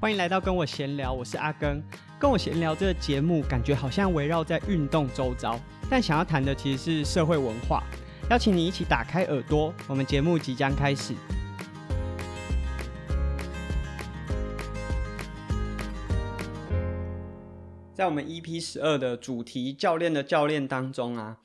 欢迎来到跟我闲聊，我是阿根。跟我闲聊这个节目，感觉好像围绕在运动周遭，但想要谈的其实是社会文化。邀请你一起打开耳朵，我们节目即将开始。在我们 EP 十二的主题“教练的教练”当中啊，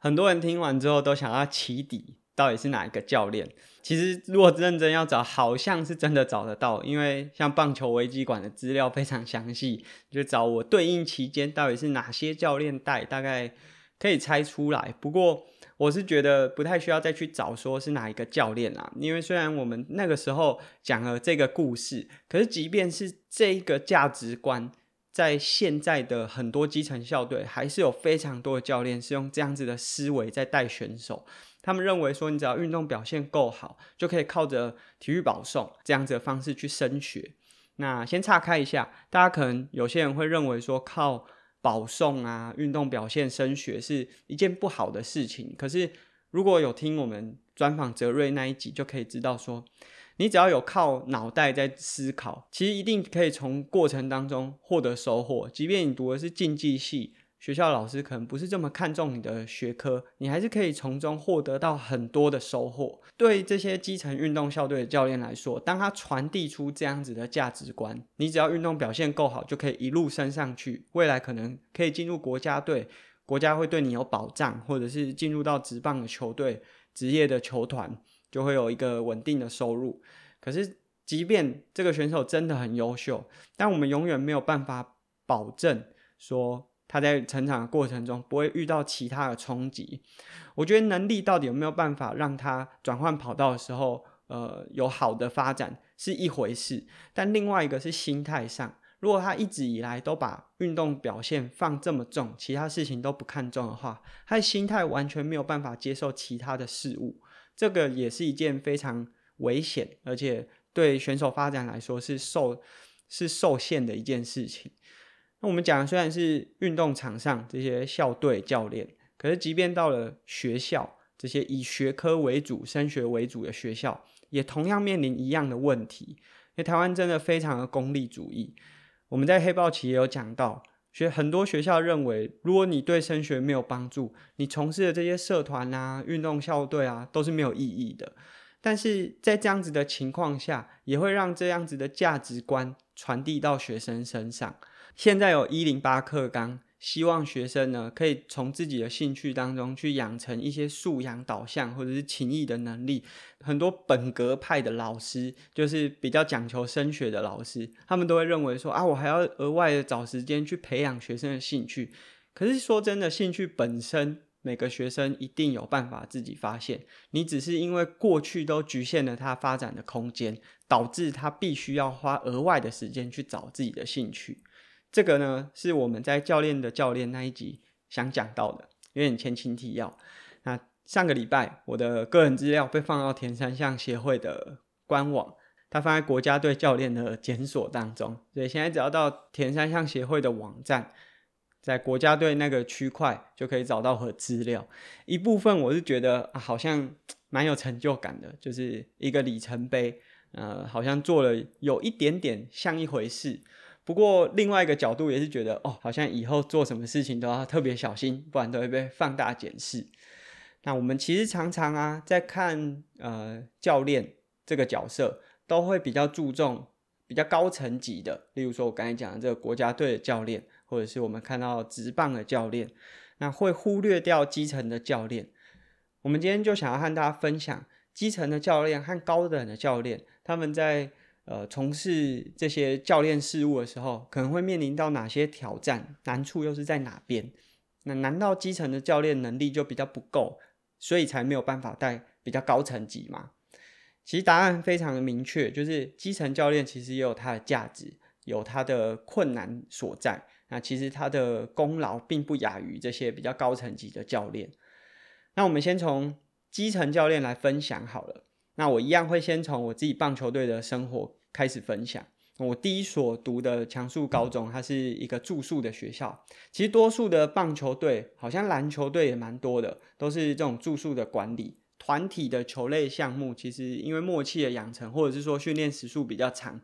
很多人听完之后都想要起底。到底是哪一个教练？其实如果认真要找，好像是真的找得到，因为像棒球危机馆的资料非常详细，就找我对应期间到底是哪些教练带，大概可以猜出来。不过我是觉得不太需要再去找说是哪一个教练啦，因为虽然我们那个时候讲了这个故事，可是即便是这一个价值观，在现在的很多基层校队，还是有非常多的教练是用这样子的思维在带选手。他们认为说，你只要运动表现够好，就可以靠着体育保送这样子的方式去升学。那先岔开一下，大家可能有些人会认为说，靠保送啊，运动表现升学是一件不好的事情。可是如果有听我们专访泽瑞那一集，就可以知道说，你只要有靠脑袋在思考，其实一定可以从过程当中获得收获。即便你读的是竞技系。学校老师可能不是这么看重你的学科，你还是可以从中获得到很多的收获。对这些基层运动校队的教练来说，当他传递出这样子的价值观，你只要运动表现够好，就可以一路升上去，未来可能可以进入国家队，国家会对你有保障，或者是进入到职棒的球队、职业的球团，就会有一个稳定的收入。可是，即便这个选手真的很优秀，但我们永远没有办法保证说。他在成长的过程中不会遇到其他的冲击。我觉得能力到底有没有办法让他转换跑道的时候，呃，有好的发展是一回事。但另外一个是心态上，如果他一直以来都把运动表现放这么重，其他事情都不看重的话，他的心态完全没有办法接受其他的事物。这个也是一件非常危险，而且对选手发展来说是受是受限的一件事情。那我们讲虽然是运动场上这些校队教练，可是即便到了学校，这些以学科为主、升学为主的学校，也同样面临一样的问题。因为台湾真的非常的功利主义。我们在黑豹旗也有讲到，学很多学校认为，如果你对升学没有帮助，你从事的这些社团啊、运动校队啊，都是没有意义的。但是在这样子的情况下，也会让这样子的价值观传递到学生身上。现在有一零八课纲，希望学生呢可以从自己的兴趣当中去养成一些素养导向或者是情谊的能力。很多本格派的老师，就是比较讲求升学的老师，他们都会认为说啊，我还要额外的找时间去培养学生的兴趣。可是说真的，兴趣本身每个学生一定有办法自己发现，你只是因为过去都局限了他发展的空间，导致他必须要花额外的时间去找自己的兴趣。这个呢，是我们在教练的教练那一集想讲到的，有点前情提要。那上个礼拜，我的个人资料被放到田三项协会的官网，它放在国家队教练的检索当中，所以现在只要到田三项协会的网站，在国家队那个区块就可以找到和资料。一部分我是觉得，好像蛮有成就感的，就是一个里程碑，呃，好像做了有一点点像一回事。不过另外一个角度也是觉得，哦，好像以后做什么事情都要特别小心，不然都会被放大检视。那我们其实常常啊，在看呃教练这个角色，都会比较注重比较高层级的，例如说我刚才讲的这个国家队的教练，或者是我们看到职棒的教练，那会忽略掉基层的教练。我们今天就想要和大家分享基层的教练和高等的教练，他们在。呃，从事这些教练事务的时候，可能会面临到哪些挑战？难处又是在哪边？那难道基层的教练能力就比较不够，所以才没有办法带比较高层级吗？其实答案非常的明确，就是基层教练其实也有他的价值，有他的困难所在。那其实他的功劳并不亚于这些比较高层级的教练。那我们先从基层教练来分享好了。那我一样会先从我自己棒球队的生活开始分享。我第一所读的强恕高中，它是一个住宿的学校。其实多数的棒球队，好像篮球队也蛮多的，都是这种住宿的管理。团体的球类项目，其实因为默契的养成，或者是说训练时数比较长，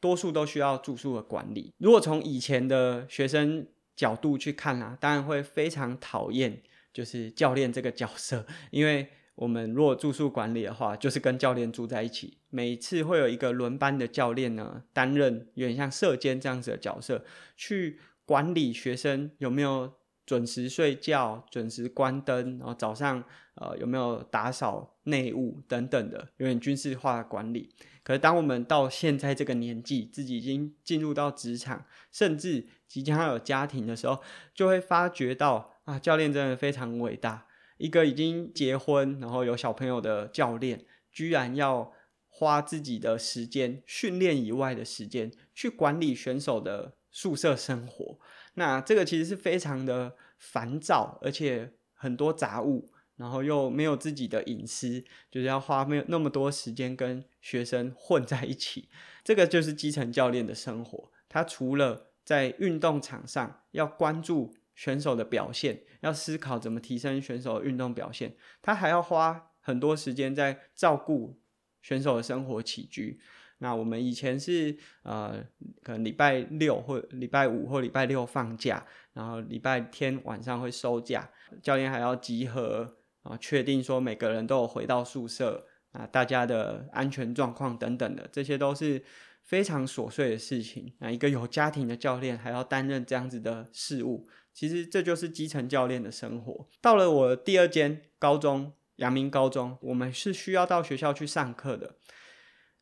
多数都需要住宿的管理。如果从以前的学生角度去看啊，当然会非常讨厌就是教练这个角色，因为我们如果住宿管理的话，就是跟教练住在一起，每次会有一个轮班的教练呢，担任有点像舍监这样子的角色，去管理学生有没有准时睡觉、准时关灯，然后早上呃有没有打扫内务等等的，有点军事化的管理。可是当我们到现在这个年纪，自己已经进入到职场，甚至即将要有家庭的时候，就会发觉到啊，教练真的非常伟大。一个已经结婚，然后有小朋友的教练，居然要花自己的时间，训练以外的时间，去管理选手的宿舍生活。那这个其实是非常的烦躁，而且很多杂物，然后又没有自己的隐私，就是要花没有那么多时间跟学生混在一起。这个就是基层教练的生活。他除了在运动场上要关注。选手的表现，要思考怎么提升选手的运动表现，他还要花很多时间在照顾选手的生活起居。那我们以前是呃，可能礼拜六或礼拜五或礼拜六放假，然后礼拜天晚上会收假，教练还要集合啊，确定说每个人都有回到宿舍啊，大家的安全状况等等的，这些都是非常琐碎的事情。那一个有家庭的教练还要担任这样子的事务。其实这就是基层教练的生活。到了我第二间高中，阳明高中，我们是需要到学校去上课的。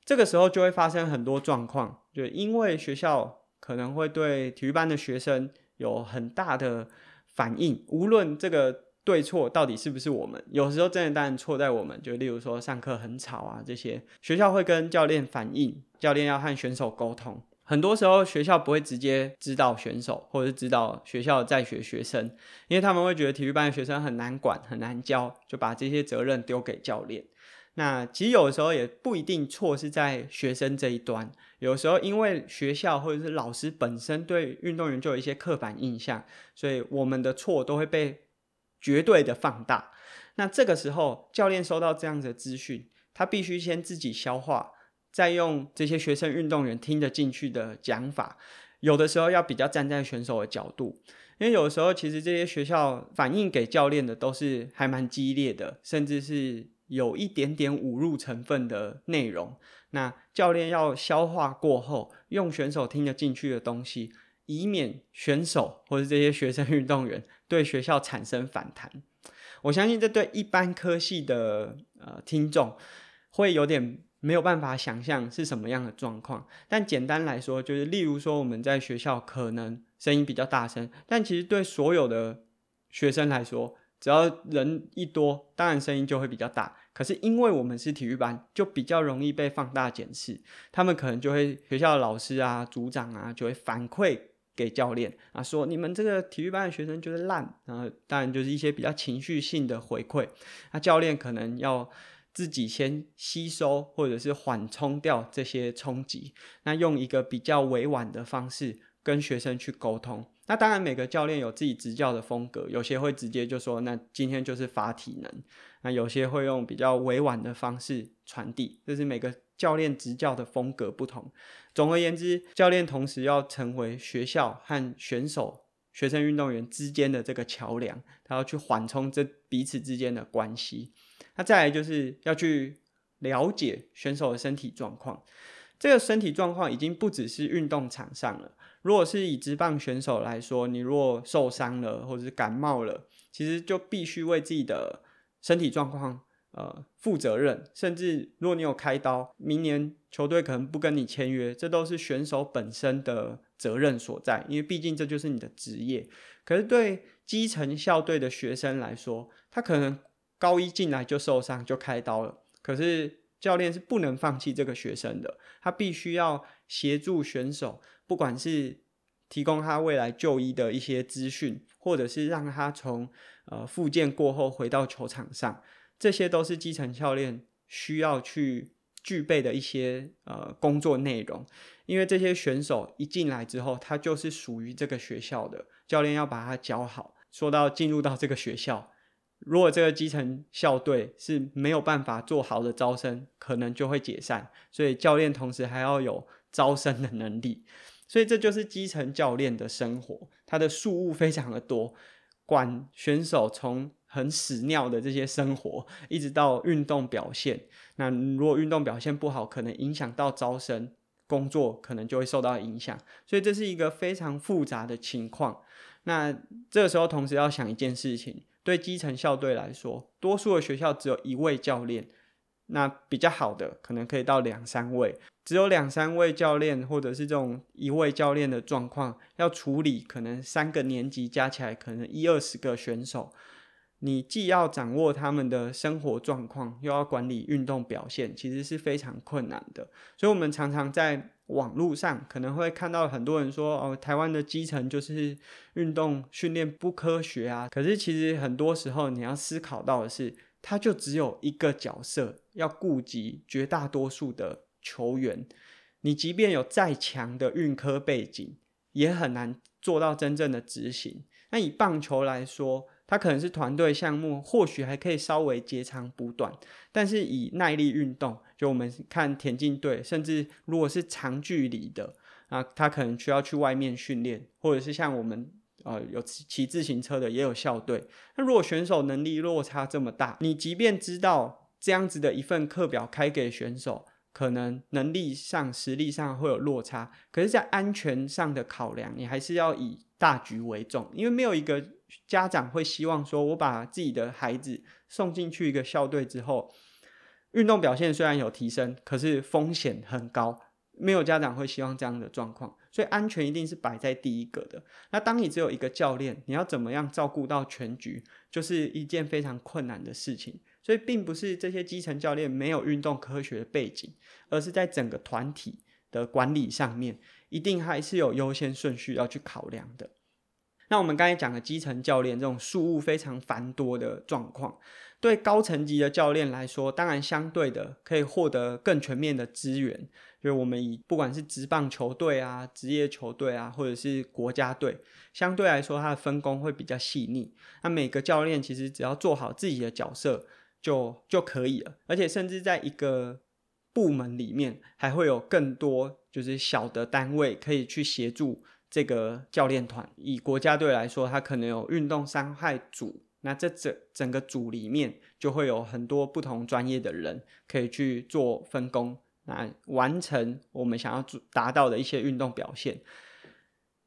这个时候就会发生很多状况，就因为学校可能会对体育班的学生有很大的反应，无论这个对错到底是不是我们，有时候真的当然错在我们，就例如说上课很吵啊这些，学校会跟教练反映，教练要和选手沟通。很多时候学校不会直接指导选手，或者是指导学校在学学生，因为他们会觉得体育班的学生很难管、很难教，就把这些责任丢给教练。那其实有的时候也不一定错是在学生这一端，有时候因为学校或者是老师本身对运动员就有一些刻板印象，所以我们的错都会被绝对的放大。那这个时候教练收到这样子的资讯，他必须先自己消化。再用这些学生运动员听得进去的讲法，有的时候要比较站在选手的角度，因为有的时候其实这些学校反映给教练的都是还蛮激烈的，甚至是有一点点侮辱成分的内容。那教练要消化过后，用选手听得进去的东西，以免选手或是这些学生运动员对学校产生反弹。我相信这对一般科系的呃听众会有点。没有办法想象是什么样的状况，但简单来说，就是例如说我们在学校可能声音比较大声，但其实对所有的学生来说，只要人一多，当然声音就会比较大。可是因为我们是体育班，就比较容易被放大检视，他们可能就会学校的老师啊、组长啊，就会反馈给教练啊，说你们这个体育班的学生就是烂，然后当然就是一些比较情绪性的回馈，那教练可能要。自己先吸收或者是缓冲掉这些冲击，那用一个比较委婉的方式跟学生去沟通。那当然每个教练有自己执教的风格，有些会直接就说，那今天就是发体能。那有些会用比较委婉的方式传递，这是每个教练执教的风格不同。总而言之，教练同时要成为学校和选手、学生运动员之间的这个桥梁，他要去缓冲这彼此之间的关系。那再来就是要去了解选手的身体状况，这个身体状况已经不只是运动场上了。如果是以职棒选手来说，你如果受伤了或者是感冒了，其实就必须为自己的身体状况呃负责任。甚至如果你有开刀，明年球队可能不跟你签约，这都是选手本身的责任所在，因为毕竟这就是你的职业。可是对基层校队的学生来说，他可能。高一进来就受伤就开刀了，可是教练是不能放弃这个学生的，他必须要协助选手，不管是提供他未来就医的一些资讯，或者是让他从呃复健过后回到球场上，这些都是基层教练需要去具备的一些呃工作内容，因为这些选手一进来之后，他就是属于这个学校的，教练要把他教好。说到进入到这个学校。如果这个基层校队是没有办法做好的招生，可能就会解散。所以教练同时还要有招生的能力，所以这就是基层教练的生活，他的事务非常的多，管选手从很屎尿的这些生活，一直到运动表现。那如果运动表现不好，可能影响到招生，工作可能就会受到影响。所以这是一个非常复杂的情况。那这个时候，同时要想一件事情：对基层校队来说，多数的学校只有一位教练，那比较好的可能可以到两三位。只有两三位教练，或者是这种一位教练的状况，要处理可能三个年级加起来可能一二十个选手。你既要掌握他们的生活状况，又要管理运动表现，其实是非常困难的。所以，我们常常在网络上可能会看到很多人说：“哦，台湾的基层就是运动训练不科学啊。”可是，其实很多时候你要思考到的是，他就只有一个角色，要顾及绝大多数的球员。你即便有再强的运科背景，也很难做到真正的执行。那以棒球来说，它可能是团队项目，或许还可以稍微截长补短，但是以耐力运动，就我们看田径队，甚至如果是长距离的啊，他可能需要去外面训练，或者是像我们呃有骑自行车的也有校队。那如果选手能力落差这么大，你即便知道这样子的一份课表开给选手，可能能力上、实力上会有落差，可是，在安全上的考量，你还是要以大局为重，因为没有一个。家长会希望说，我把自己的孩子送进去一个校队之后，运动表现虽然有提升，可是风险很高。没有家长会希望这样的状况，所以安全一定是摆在第一个的。那当你只有一个教练，你要怎么样照顾到全局，就是一件非常困难的事情。所以，并不是这些基层教练没有运动科学的背景，而是在整个团体的管理上面，一定还是有优先顺序要去考量的。那我们刚才讲的基层教练这种事务非常繁多的状况，对高层级的教练来说，当然相对的可以获得更全面的资源。就是我们以不管是职棒球队啊、职业球队啊，或者是国家队，相对来说它的分工会比较细腻。那每个教练其实只要做好自己的角色就就可以了，而且甚至在一个部门里面还会有更多就是小的单位可以去协助。这个教练团以国家队来说，他可能有运动伤害组，那这整整个组里面就会有很多不同专业的人可以去做分工，来完成我们想要达到的一些运动表现。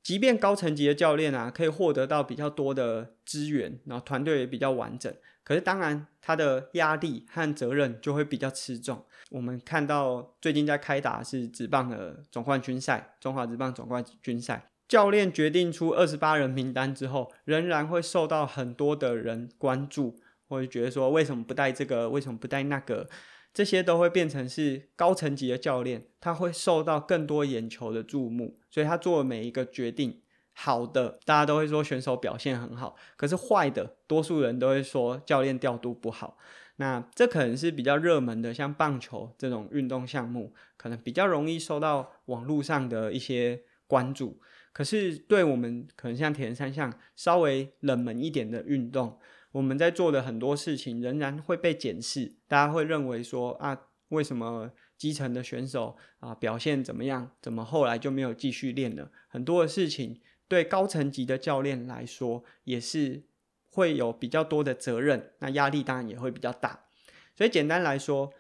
即便高层级的教练啊，可以获得到比较多的资源，然后团队也比较完整，可是当然他的压力和责任就会比较吃重。我们看到最近在开打是职棒的总冠军赛，中华职棒总冠军赛。教练决定出二十八人名单之后，仍然会受到很多的人关注，或者觉得说为什么不带这个，为什么不带那个，这些都会变成是高层级的教练，他会受到更多眼球的注目，所以他做的每一个决定，好的大家都会说选手表现很好，可是坏的多数人都会说教练调度不好。那这可能是比较热门的，像棒球这种运动项目，可能比较容易受到网络上的一些关注。可是，对我们可能像铁人三项稍微冷门一点的运动，我们在做的很多事情仍然会被检视。大家会认为说啊，为什么基层的选手啊表现怎么样，怎么后来就没有继续练了？很多的事情对高层级的教练来说也是会有比较多的责任，那压力当然也会比较大。所以简单来说，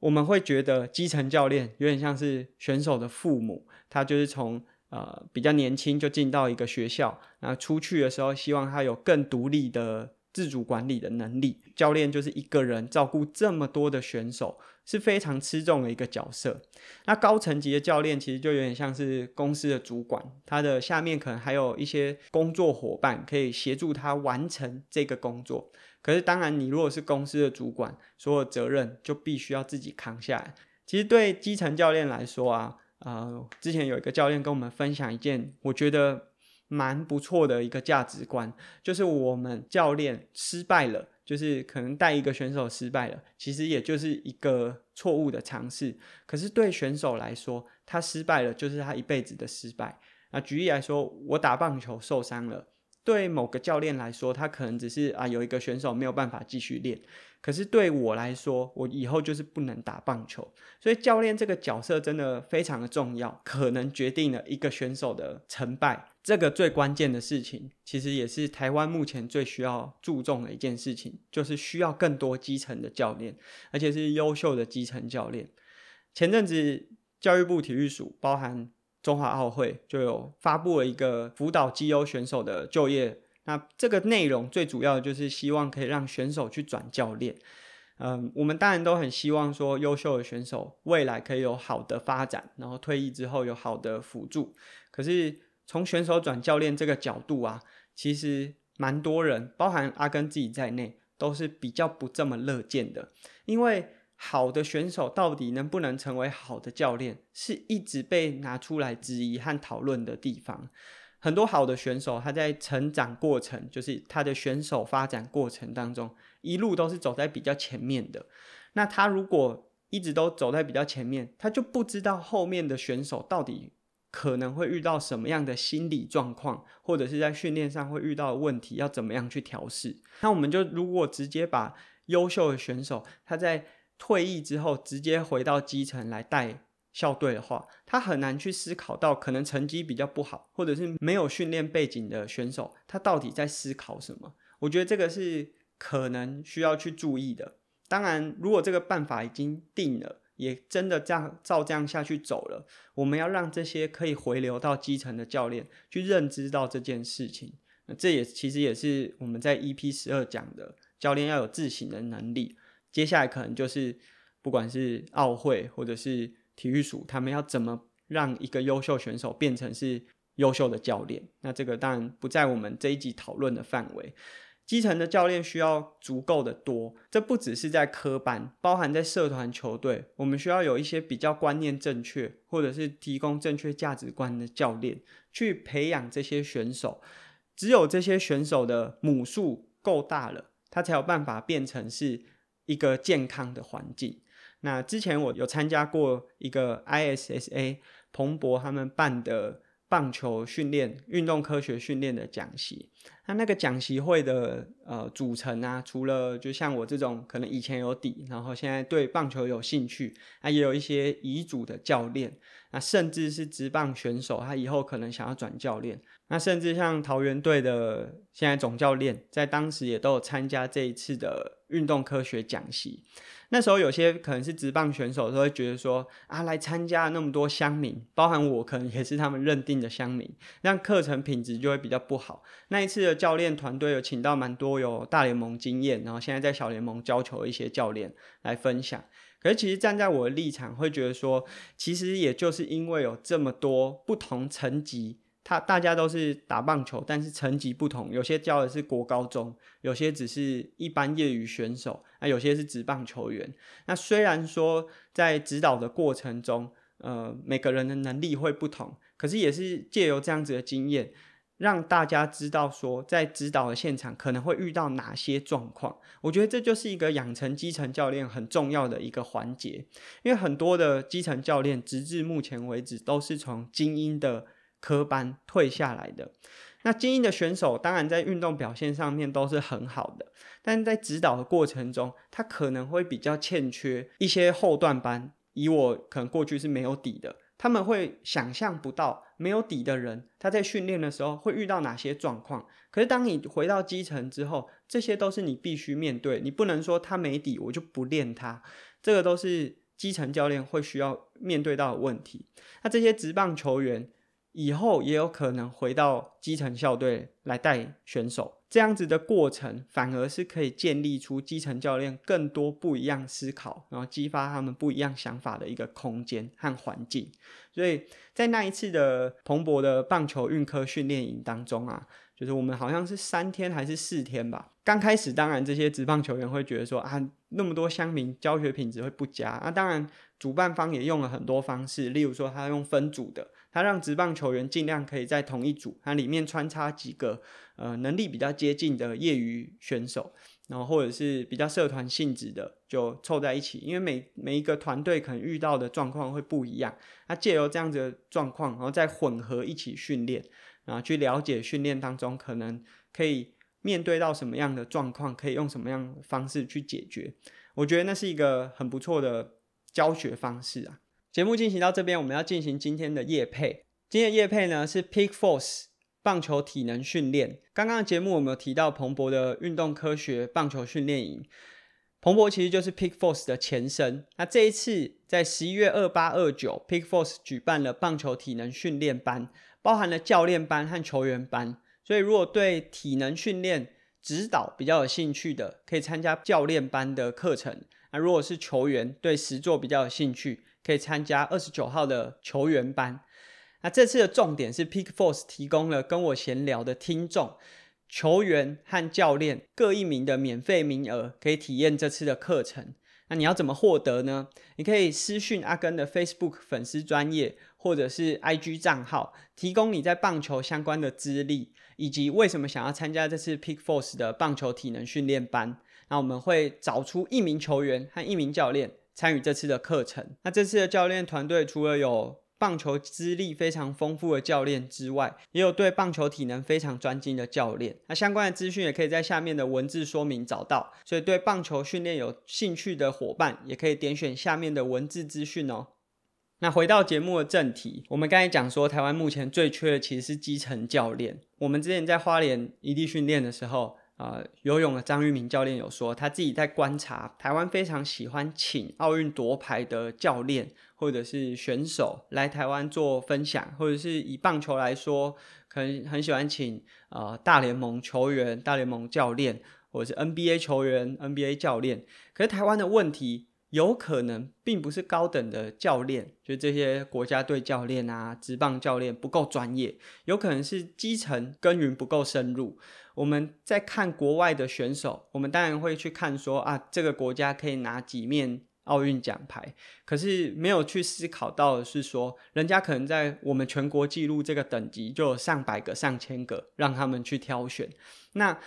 我们会觉得基层教练有点像是选手的父母，他就是从。呃，比较年轻就进到一个学校，那出去的时候，希望他有更独立的自主管理的能力。教练就是一个人照顾这么多的选手，是非常吃重的一个角色。那高层级的教练其实就有点像是公司的主管，他的下面可能还有一些工作伙伴可以协助他完成这个工作。可是当然，你如果是公司的主管，所有责任就必须要自己扛下来。其实对基层教练来说啊。呃，之前有一个教练跟我们分享一件我觉得蛮不错的一个价值观，就是我们教练失败了，就是可能带一个选手失败了，其实也就是一个错误的尝试。可是对选手来说，他失败了就是他一辈子的失败。那举例来说，我打棒球受伤了，对某个教练来说，他可能只是啊有一个选手没有办法继续练。可是对我来说，我以后就是不能打棒球，所以教练这个角色真的非常的重要，可能决定了一个选手的成败。这个最关键的事情，其实也是台湾目前最需要注重的一件事情，就是需要更多基层的教练，而且是优秀的基层教练。前阵子教育部体育署，包含中华奥会，就有发布了一个辅导绩优选手的就业。那这个内容最主要的就是希望可以让选手去转教练，嗯，我们当然都很希望说优秀的选手未来可以有好的发展，然后退役之后有好的辅助。可是从选手转教练这个角度啊，其实蛮多人，包含阿根自己在内，都是比较不这么乐见的，因为好的选手到底能不能成为好的教练，是一直被拿出来质疑和讨论的地方。很多好的选手，他在成长过程，就是他的选手发展过程当中，一路都是走在比较前面的。那他如果一直都走在比较前面，他就不知道后面的选手到底可能会遇到什么样的心理状况，或者是在训练上会遇到的问题，要怎么样去调试。那我们就如果直接把优秀的选手，他在退役之后直接回到基层来带。校队的话，他很难去思考到可能成绩比较不好，或者是没有训练背景的选手，他到底在思考什么？我觉得这个是可能需要去注意的。当然，如果这个办法已经定了，也真的这样照这样下去走了，我们要让这些可以回流到基层的教练去认知到这件事情。那这也其实也是我们在 EP 十二讲的，教练要有自省的能力。接下来可能就是不管是奥会或者是体育署他们要怎么让一个优秀选手变成是优秀的教练？那这个当然不在我们这一集讨论的范围。基层的教练需要足够的多，这不只是在科班，包含在社团球队，我们需要有一些比较观念正确，或者是提供正确价值观的教练去培养这些选手。只有这些选手的母数够大了，他才有办法变成是一个健康的环境。那之前我有参加过一个 ISSA 彭博他们办的棒球训练、运动科学训练的讲习。那那个讲习会的呃组成啊，除了就像我这种可能以前有底，然后现在对棒球有兴趣，那也有一些遗嘱的教练，那甚至是职棒选手，他以后可能想要转教练。那甚至像桃园队的现在总教练，在当时也都有参加这一次的运动科学讲习。那时候有些可能是职棒选手都会觉得说啊，来参加那么多乡民，包含我可能也是他们认定的乡民，让课程品质就会比较不好。那一次的教练团队有请到蛮多有大联盟经验，然后现在在小联盟教球一些教练来分享。可是其实站在我的立场，会觉得说，其实也就是因为有这么多不同层级。他大家都是打棒球，但是层级不同，有些教的是国高中，有些只是一般业余选手，那，有些是职棒球员。那虽然说在指导的过程中，呃，每个人的能力会不同，可是也是借由这样子的经验，让大家知道说，在指导的现场可能会遇到哪些状况。我觉得这就是一个养成基层教练很重要的一个环节，因为很多的基层教练，直至目前为止都是从精英的。科班退下来的，那精英的选手当然在运动表现上面都是很好的，但是在指导的过程中，他可能会比较欠缺一些后段班。以我可能过去是没有底的，他们会想象不到没有底的人他在训练的时候会遇到哪些状况。可是当你回到基层之后，这些都是你必须面对，你不能说他没底我就不练他，这个都是基层教练会需要面对到的问题。那这些职棒球员。以后也有可能回到基层校队来带选手，这样子的过程反而是可以建立出基层教练更多不一样思考，然后激发他们不一样想法的一个空间和环境。所以在那一次的蓬勃的棒球运科训练营当中啊，就是我们好像是三天还是四天吧。刚开始当然这些职棒球员会觉得说啊，那么多乡民教学品质会不佳啊。当然主办方也用了很多方式，例如说他用分组的。他让职棒球员尽量可以在同一组，它里面穿插几个呃能力比较接近的业余选手，然后或者是比较社团性质的，就凑在一起，因为每每一个团队可能遇到的状况会不一样。那借由这样子的状况，然后再混合一起训练，然后去了解训练当中可能可以面对到什么样的状况，可以用什么样的方式去解决。我觉得那是一个很不错的教学方式啊。节目进行到这边，我们要进行今天的夜配。今天的夜配呢是 Peak Force。棒球体能训练，刚刚的节目我们有提到彭博的运动科学棒球训练营，彭博其实就是 Peak Force 的前身。那这一次在十一月二八二九，Peak Force 举办了棒球体能训练班，包含了教练班和球员班。所以如果对体能训练指导比较有兴趣的，可以参加教练班的课程。那如果是球员对实作比较有兴趣，可以参加二十九号的球员班。那这次的重点是 Peak Force 提供了跟我闲聊的听众、球员和教练各一名的免费名额，可以体验这次的课程。那你要怎么获得呢？你可以私讯阿根的 Facebook 粉丝专业或者是 IG 账号，提供你在棒球相关的资历，以及为什么想要参加这次 Peak Force 的棒球体能训练班。那我们会找出一名球员和一名教练参与这次的课程。那这次的教练团队除了有棒球资历非常丰富的教练之外，也有对棒球体能非常专精的教练。那相关的资讯也可以在下面的文字说明找到。所以对棒球训练有兴趣的伙伴，也可以点选下面的文字资讯哦。那回到节目的正题，我们刚才讲说，台湾目前最缺的其实是基层教练。我们之前在花莲异地训练的时候，呃，游泳的张玉明教练有说，他自己在观察台湾非常喜欢请奥运夺牌的教练或者是选手来台湾做分享，或者是以棒球来说，可能很喜欢请呃大联盟球员、大联盟教练，或者是 NBA 球员、NBA 教练。可是台湾的问题。有可能并不是高等的教练，就这些国家队教练啊、职棒教练不够专业，有可能是基层耕耘不够深入。我们在看国外的选手，我们当然会去看说啊，这个国家可以拿几面奥运奖牌，可是没有去思考到的是说，人家可能在我们全国纪录这个等级就有上百个、上千个，让他们去挑选。那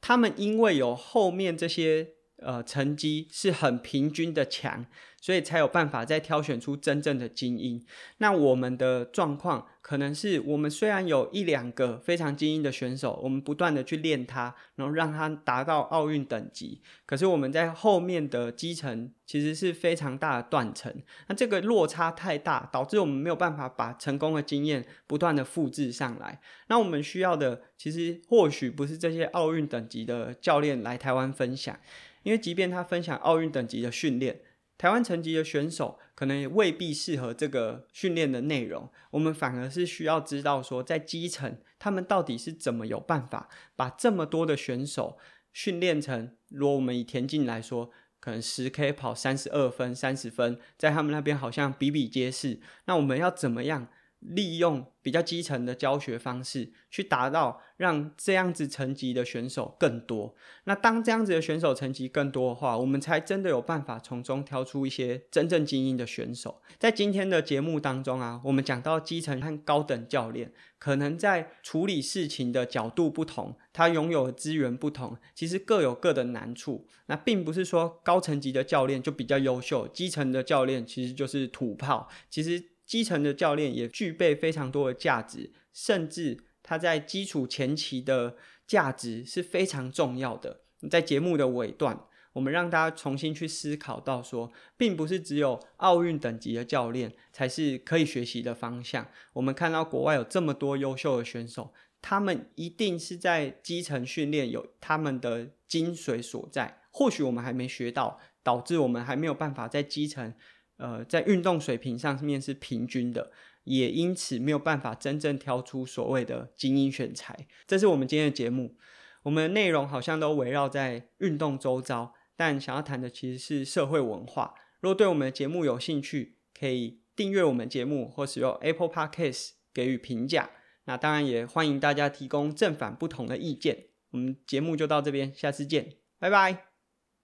他们因为有后面这些。呃，成绩是很平均的强，所以才有办法再挑选出真正的精英。那我们的状况可能是我们虽然有一两个非常精英的选手，我们不断的去练他，然后让他达到奥运等级，可是我们在后面的基层其实是非常大的断层。那这个落差太大，导致我们没有办法把成功的经验不断的复制上来。那我们需要的其实或许不是这些奥运等级的教练来台湾分享。因为即便他分享奥运等级的训练，台湾层级的选手可能也未必适合这个训练的内容。我们反而是需要知道说，在基层他们到底是怎么有办法把这么多的选手训练成，如果我们以田径来说，可能十 K 跑三十二分、三十分，在他们那边好像比比皆是。那我们要怎么样？利用比较基层的教学方式，去达到让这样子层级的选手更多。那当这样子的选手层级更多的话，我们才真的有办法从中挑出一些真正精英的选手。在今天的节目当中啊，我们讲到基层和高等教练，可能在处理事情的角度不同，他拥有的资源不同，其实各有各的难处。那并不是说高层级的教练就比较优秀，基层的教练其实就是土炮。其实。基层的教练也具备非常多的价值，甚至他在基础前期的价值是非常重要的。在节目的尾段，我们让大家重新去思考到说，并不是只有奥运等级的教练才是可以学习的方向。我们看到国外有这么多优秀的选手，他们一定是在基层训练有他们的精髓所在。或许我们还没学到，导致我们还没有办法在基层。呃，在运动水平上面是平均的，也因此没有办法真正挑出所谓的精英选材。这是我们今天的节目，我们的内容好像都围绕在运动周遭，但想要谈的其实是社会文化。如果对我们的节目有兴趣，可以订阅我们节目或使用 Apple Podcast 给予评价。那当然也欢迎大家提供正反不同的意见。我们节目就到这边，下次见，拜拜。